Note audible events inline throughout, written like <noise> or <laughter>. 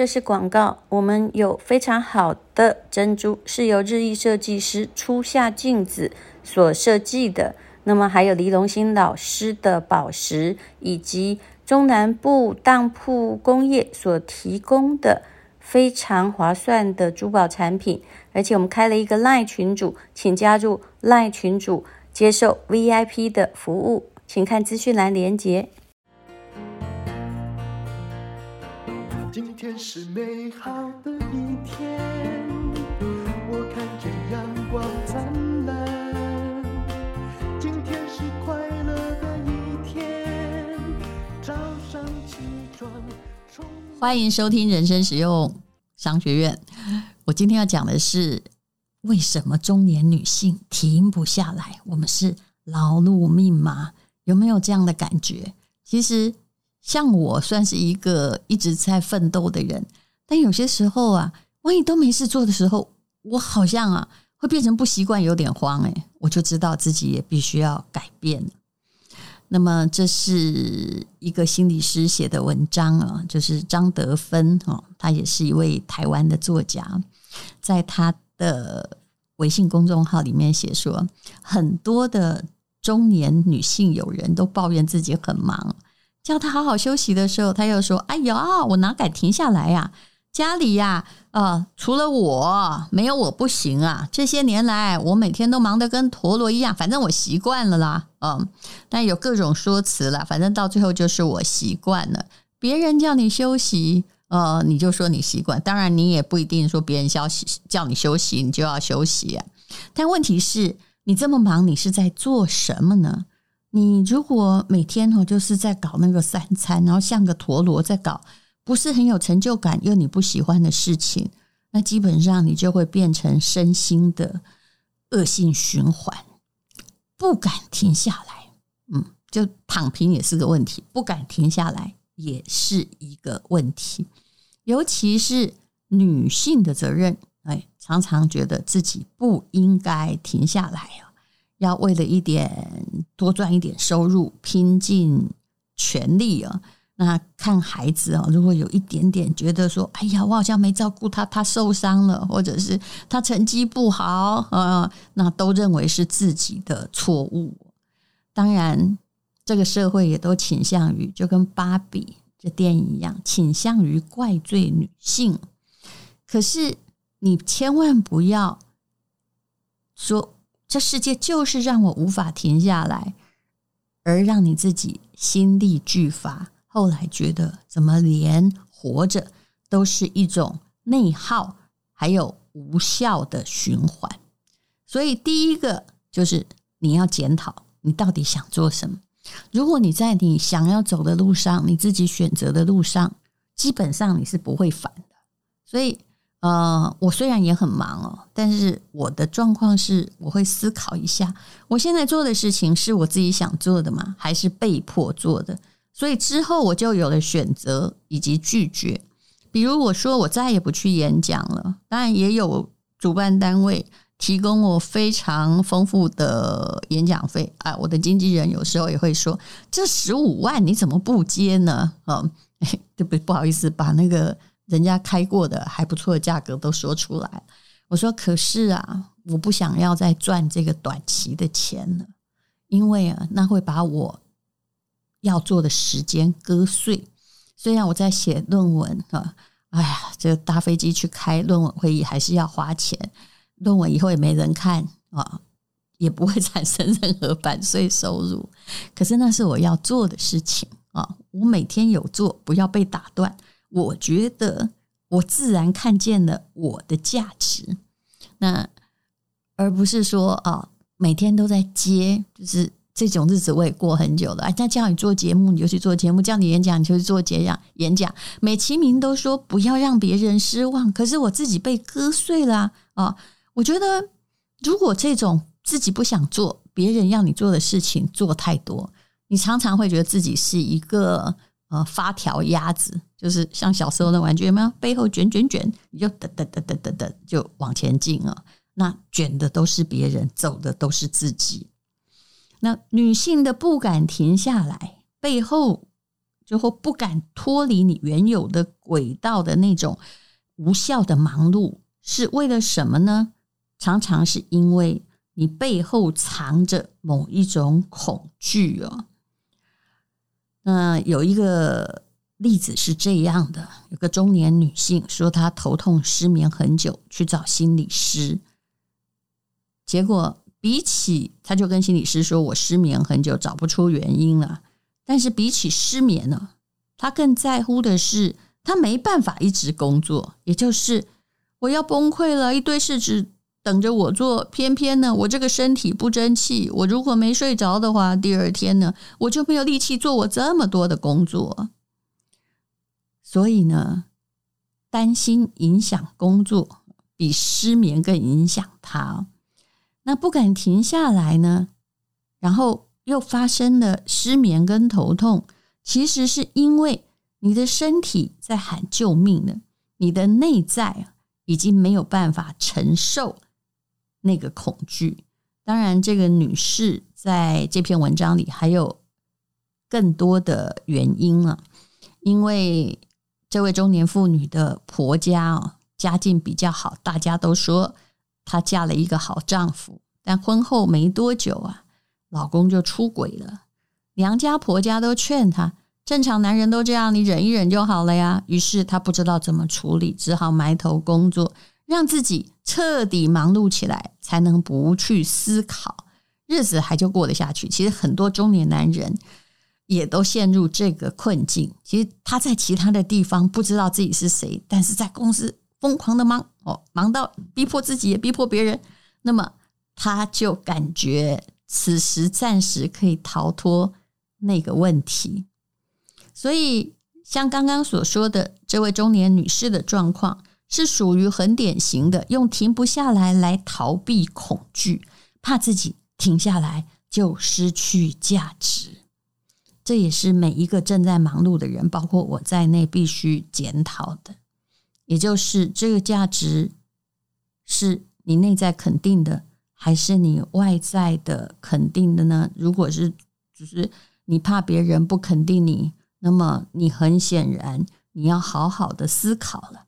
这是广告。我们有非常好的珍珠，是由日裔设计师初夏静子所设计的。那么还有黎龙兴老师的宝石，以及中南部当铺工业所提供的非常划算的珠宝产品。而且我们开了一个 LINE 群组，请加入 LINE 群组，接受 VIP 的服务，请看资讯栏连接。今天是美好的一天，我看见阳光灿烂。今天是快乐的一天，早上起床。欢迎收听人生实用商学院。我今天要讲的是，为什么中年女性停不下来？我们是劳碌命吗？有没有这样的感觉？其实。像我算是一个一直在奋斗的人，但有些时候啊，万一都没事做的时候，我好像啊会变成不习惯，有点慌诶，我就知道自己也必须要改变。那么这是一个心理师写的文章啊，就是张德芬哦，他也是一位台湾的作家，在他的微信公众号里面写说，很多的中年女性友人都抱怨自己很忙。叫他好好休息的时候，他又说：“哎呀，我哪敢停下来呀？家里呀，呃，除了我，没有我不行啊！这些年来，我每天都忙得跟陀螺一样，反正我习惯了啦。嗯，但有各种说辞了，反正到最后就是我习惯了。别人叫你休息，呃，你就说你习惯。当然，你也不一定说别人消息叫你休息，你就要休息。但问题是，你这么忙，你是在做什么呢？”你如果每天哦就是在搞那个三餐，然后像个陀螺在搞，不是很有成就感又你不喜欢的事情，那基本上你就会变成身心的恶性循环，不敢停下来，嗯，就躺平也是个问题，不敢停下来也是一个问题，尤其是女性的责任，哎，常常觉得自己不应该停下来啊。要为了一点多赚一点收入，拼尽全力啊！那看孩子啊，如果有一点点觉得说，哎呀，我好像没照顾他，他受伤了，或者是他成绩不好啊，那都认为是自己的错误。当然，这个社会也都倾向于，就跟芭比这电影一样，倾向于怪罪女性。可是，你千万不要说。这世界就是让我无法停下来，而让你自己心力俱乏。后来觉得怎么连活着都是一种内耗，还有无效的循环。所以第一个就是你要检讨你到底想做什么。如果你在你想要走的路上，你自己选择的路上，基本上你是不会反的。所以。呃，我虽然也很忙哦，但是我的状况是，我会思考一下，我现在做的事情是我自己想做的吗？还是被迫做的？所以之后我就有了选择以及拒绝。比如我说我再也不去演讲了，当然也有主办单位提供我非常丰富的演讲费啊。我的经纪人有时候也会说：“这十五万你怎么不接呢？”嗯，<laughs> 对不不好意思，把那个。人家开过的还不错的价格都说出来，我说可是啊，我不想要再赚这个短期的钱了，因为啊，那会把我要做的时间割碎。虽然我在写论文啊，哎呀，这搭飞机去开论文会议还是要花钱，论文以后也没人看啊，也不会产生任何版税收入。可是那是我要做的事情啊，我每天有做，不要被打断。我觉得我自然看见了我的价值，那而不是说啊，每天都在接，就是这种日子我也过很久了。人家叫你做节目，你就去做节目；叫你演讲，你就去做节讲演讲。美其名都说不要让别人失望，可是我自己被割碎了啊！我觉得如果这种自己不想做，别人要你做的事情做太多，你常常会觉得自己是一个。呃，发条鸭子就是像小时候的玩具，有没有？背后卷卷卷，你就噔噔噔噔噔噔就往前进啊。那卷的都是别人，走的都是自己。那女性的不敢停下来，背后最后不敢脱离你原有的轨道的那种无效的忙碌，是为了什么呢？常常是因为你背后藏着某一种恐惧哦。那有一个例子是这样的：有个中年女性说她头痛失眠很久，去找心理师，结果比起她就跟心理师说：“我失眠很久，找不出原因了。”但是比起失眠呢，他更在乎的是他没办法一直工作，也就是我要崩溃了，一堆事情等着我做。偏偏呢，我这个身体不争气，我如果没睡着的话，第二天呢，我就没有力气做我这么多的工作。所以呢，担心影响工作，比失眠更影响他。那不敢停下来呢，然后。又发生了失眠跟头痛，其实是因为你的身体在喊救命了，你的内在已经没有办法承受那个恐惧。当然，这个女士在这篇文章里还有更多的原因了，因为这位中年妇女的婆家哦，家境比较好，大家都说她嫁了一个好丈夫，但婚后没多久啊。老公就出轨了，娘家婆家都劝她，正常男人都这样，你忍一忍就好了呀。于是她不知道怎么处理，只好埋头工作，让自己彻底忙碌起来，才能不去思考，日子还就过得下去。其实很多中年男人也都陷入这个困境。其实他在其他的地方不知道自己是谁，但是在公司疯狂的忙哦，忙到逼迫自己也逼迫别人，那么他就感觉。此时暂时可以逃脱那个问题，所以像刚刚所说的这位中年女士的状况，是属于很典型的用停不下来来逃避恐惧，怕自己停下来就失去价值。这也是每一个正在忙碌的人，包括我在内，必须检讨的，也就是这个价值是你内在肯定的。还是你外在的肯定的呢？如果是，就是你怕别人不肯定你，那么你很显然你要好好的思考了。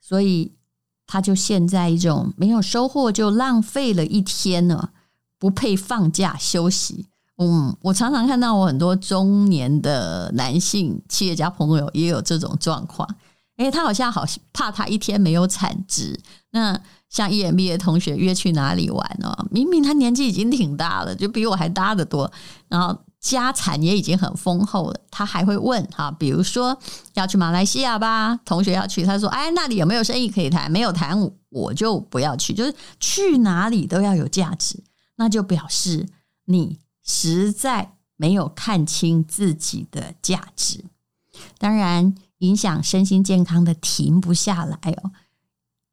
所以他就陷在一种没有收获就浪费了一天呢，不配放假休息。嗯，我常常看到我很多中年的男性企业家朋友也有这种状况。诶，他好像好怕他一天没有产值。那像 EMBA 同学约去哪里玩哦？明明他年纪已经挺大了，就比我还大得多，然后家产也已经很丰厚了，他还会问哈，比如说要去马来西亚吧，同学要去，他说哎，那里有没有生意可以谈？没有谈，我就不要去。就是去哪里都要有价值，那就表示你实在没有看清自己的价值。当然，影响身心健康的停不下来哦，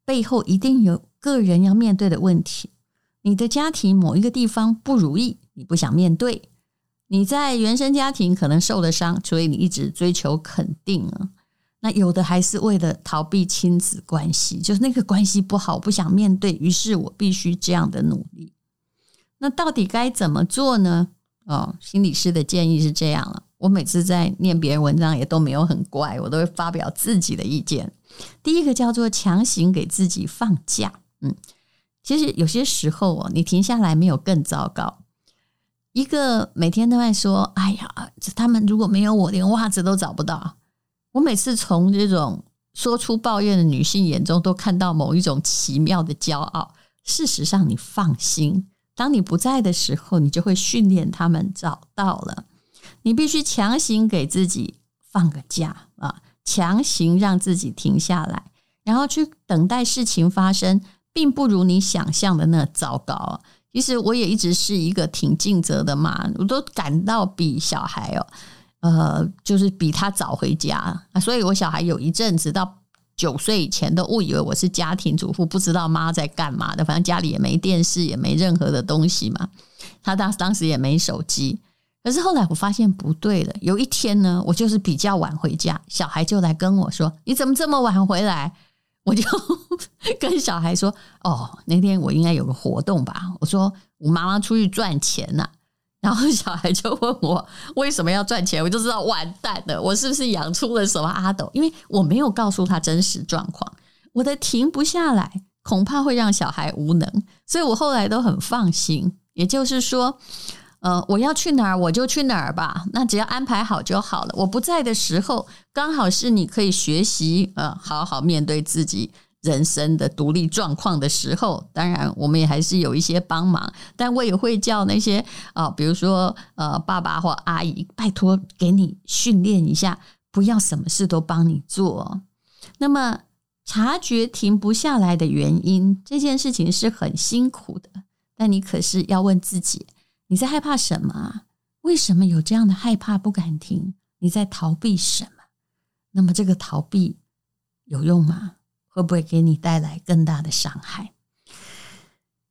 背后一定有。个人要面对的问题，你的家庭某一个地方不如意，你不想面对；你在原生家庭可能受了伤，所以你一直追求肯定啊。那有的还是为了逃避亲子关系，就是那个关系不好，不想面对，于是我必须这样的努力。那到底该怎么做呢？哦，心理师的建议是这样了。我每次在念别人文章也都没有很怪，我都会发表自己的意见。第一个叫做强行给自己放假。嗯，其实有些时候哦，你停下来没有更糟糕。一个每天都在说：“哎呀，他们如果没有我，连袜子都找不到。”我每次从这种说出抱怨的女性眼中，都看到某一种奇妙的骄傲。事实上，你放心，当你不在的时候，你就会训练他们找到了。你必须强行给自己放个假啊，强行让自己停下来，然后去等待事情发生。并不如你想象的那糟糕！其实我也一直是一个挺尽责的妈，我都感到比小孩哦，呃，就是比他早回家。所以我小孩有一阵子到九岁以前都误以为我是家庭主妇，不知道妈在干嘛的。反正家里也没电视，也没任何的东西嘛。他当当时也没手机。可是后来我发现不对了。有一天呢，我就是比较晚回家，小孩就来跟我说：“你怎么这么晚回来？”我就 <laughs> 跟小孩说：“哦，那天我应该有个活动吧？”我说：“我妈妈出去赚钱了。”然后 <laughs> 小孩就问我为什么要赚钱，我就知道完蛋了，我是不是养出了什么阿斗？因为我没有告诉他真实状况，我的停不下来，恐怕会让小孩无能，所以我后来都很放心。也就是说，呃，我要去哪儿我就去哪儿吧，那只要安排好就好了。我不在的时候，刚好是你可以学习，呃，好好面对自己。人生的独立状况的时候，当然我们也还是有一些帮忙，但我也会叫那些啊、比如说呃，爸爸或阿姨，拜托给你训练一下，不要什么事都帮你做。那么察觉停不下来的原因，这件事情是很辛苦的，但你可是要问自己，你在害怕什么？为什么有这样的害怕不敢停？你在逃避什么？那么这个逃避有用吗？会不会给你带来更大的伤害？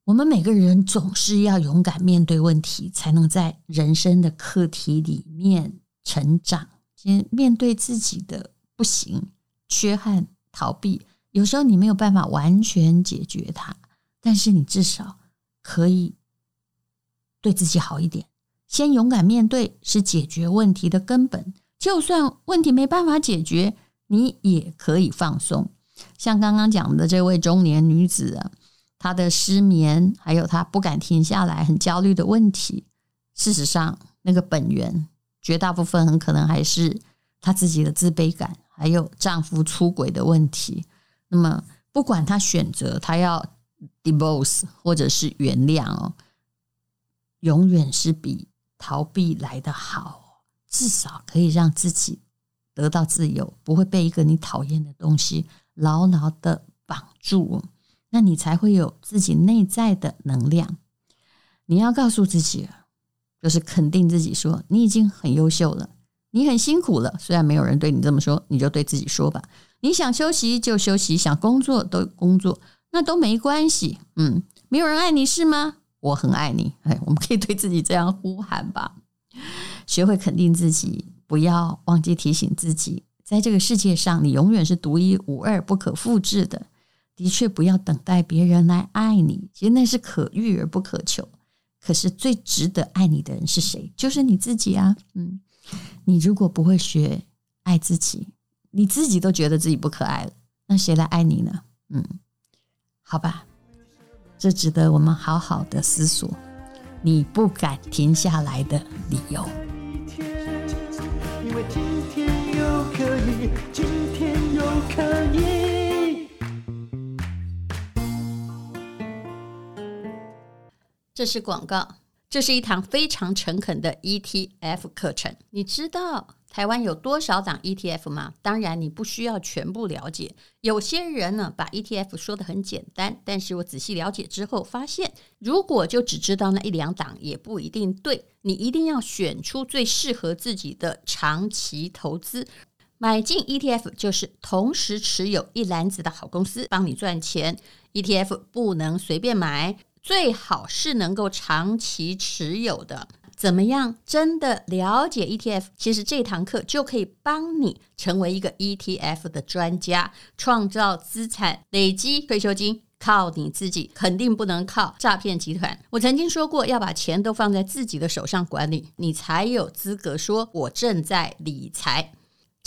我们每个人总是要勇敢面对问题，才能在人生的课题里面成长。先面对自己的不行、缺憾、逃避，有时候你没有办法完全解决它，但是你至少可以对自己好一点。先勇敢面对是解决问题的根本。就算问题没办法解决，你也可以放松。像刚刚讲的这位中年女子，她的失眠，还有她不敢停下来、很焦虑的问题，事实上，那个本源绝大部分很可能还是她自己的自卑感，还有丈夫出轨的问题。那么，不管她选择她要 divorce 或者是原谅哦，永远是比逃避来的好，至少可以让自己得到自由，不会被一个你讨厌的东西。牢牢的绑住，那你才会有自己内在的能量。你要告诉自己，就是肯定自己说，说你已经很优秀了，你很辛苦了。虽然没有人对你这么说，你就对自己说吧。你想休息就休息，想工作都工作，那都没关系。嗯，没有人爱你是吗？我很爱你。哎，我们可以对自己这样呼喊吧。学会肯定自己，不要忘记提醒自己。在这个世界上，你永远是独一无二、不可复制的。的确，不要等待别人来爱你，其实那是可遇而不可求。可是，最值得爱你的人是谁？就是你自己啊！嗯，你如果不会学爱自己，你自己都觉得自己不可爱了，那谁来爱你呢？嗯，好吧，这值得我们好好的思索。你不敢停下来的理由。今天又可以。这是广告，这是一堂非常诚恳的 ETF 课程。你知道台湾有多少档 ETF 吗？当然，你不需要全部了解。有些人呢，把 ETF 说得很简单，但是我仔细了解之后发现，如果就只知道那一两档，也不一定对。你一定要选出最适合自己的长期投资。买进 ETF 就是同时持有一篮子的好公司，帮你赚钱。ETF 不能随便买，最好是能够长期持有的。怎么样？真的了解 ETF？其实这堂课就可以帮你成为一个 ETF 的专家，创造资产，累积退休金，靠你自己，肯定不能靠诈骗集团。我曾经说过，要把钱都放在自己的手上管理，你才有资格说我正在理财。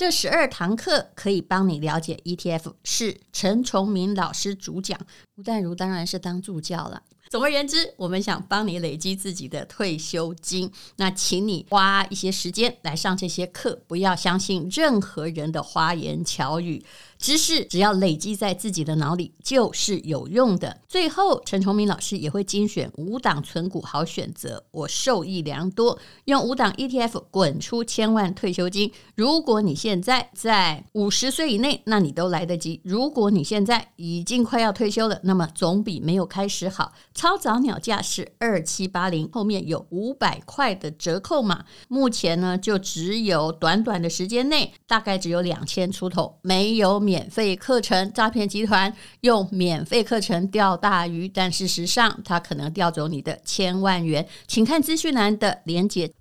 这十二堂课可以帮你了解 ETF，是陈崇明老师主讲，吴淡如当然是当助教了。总而言之，我们想帮你累积自己的退休金，那请你花一些时间来上这些课，不要相信任何人的花言巧语。知识只要累积在自己的脑里，就是有用的。最后，陈崇明老师也会精选五档存股好选择，我受益良多。用五档 ETF 滚出千万退休金。如果你现在在五十岁以内，那你都来得及；如果你现在已经快要退休了，那么总比没有开始好。超早鸟价是二七八零，后面有五百块的折扣码。目前呢，就只有短短的时间内，大概只有两千出头，没有免。费课程，诈骗集团用免费课程钓大鱼，但事实上他可能钓走你的千万元。请看资讯栏的连接。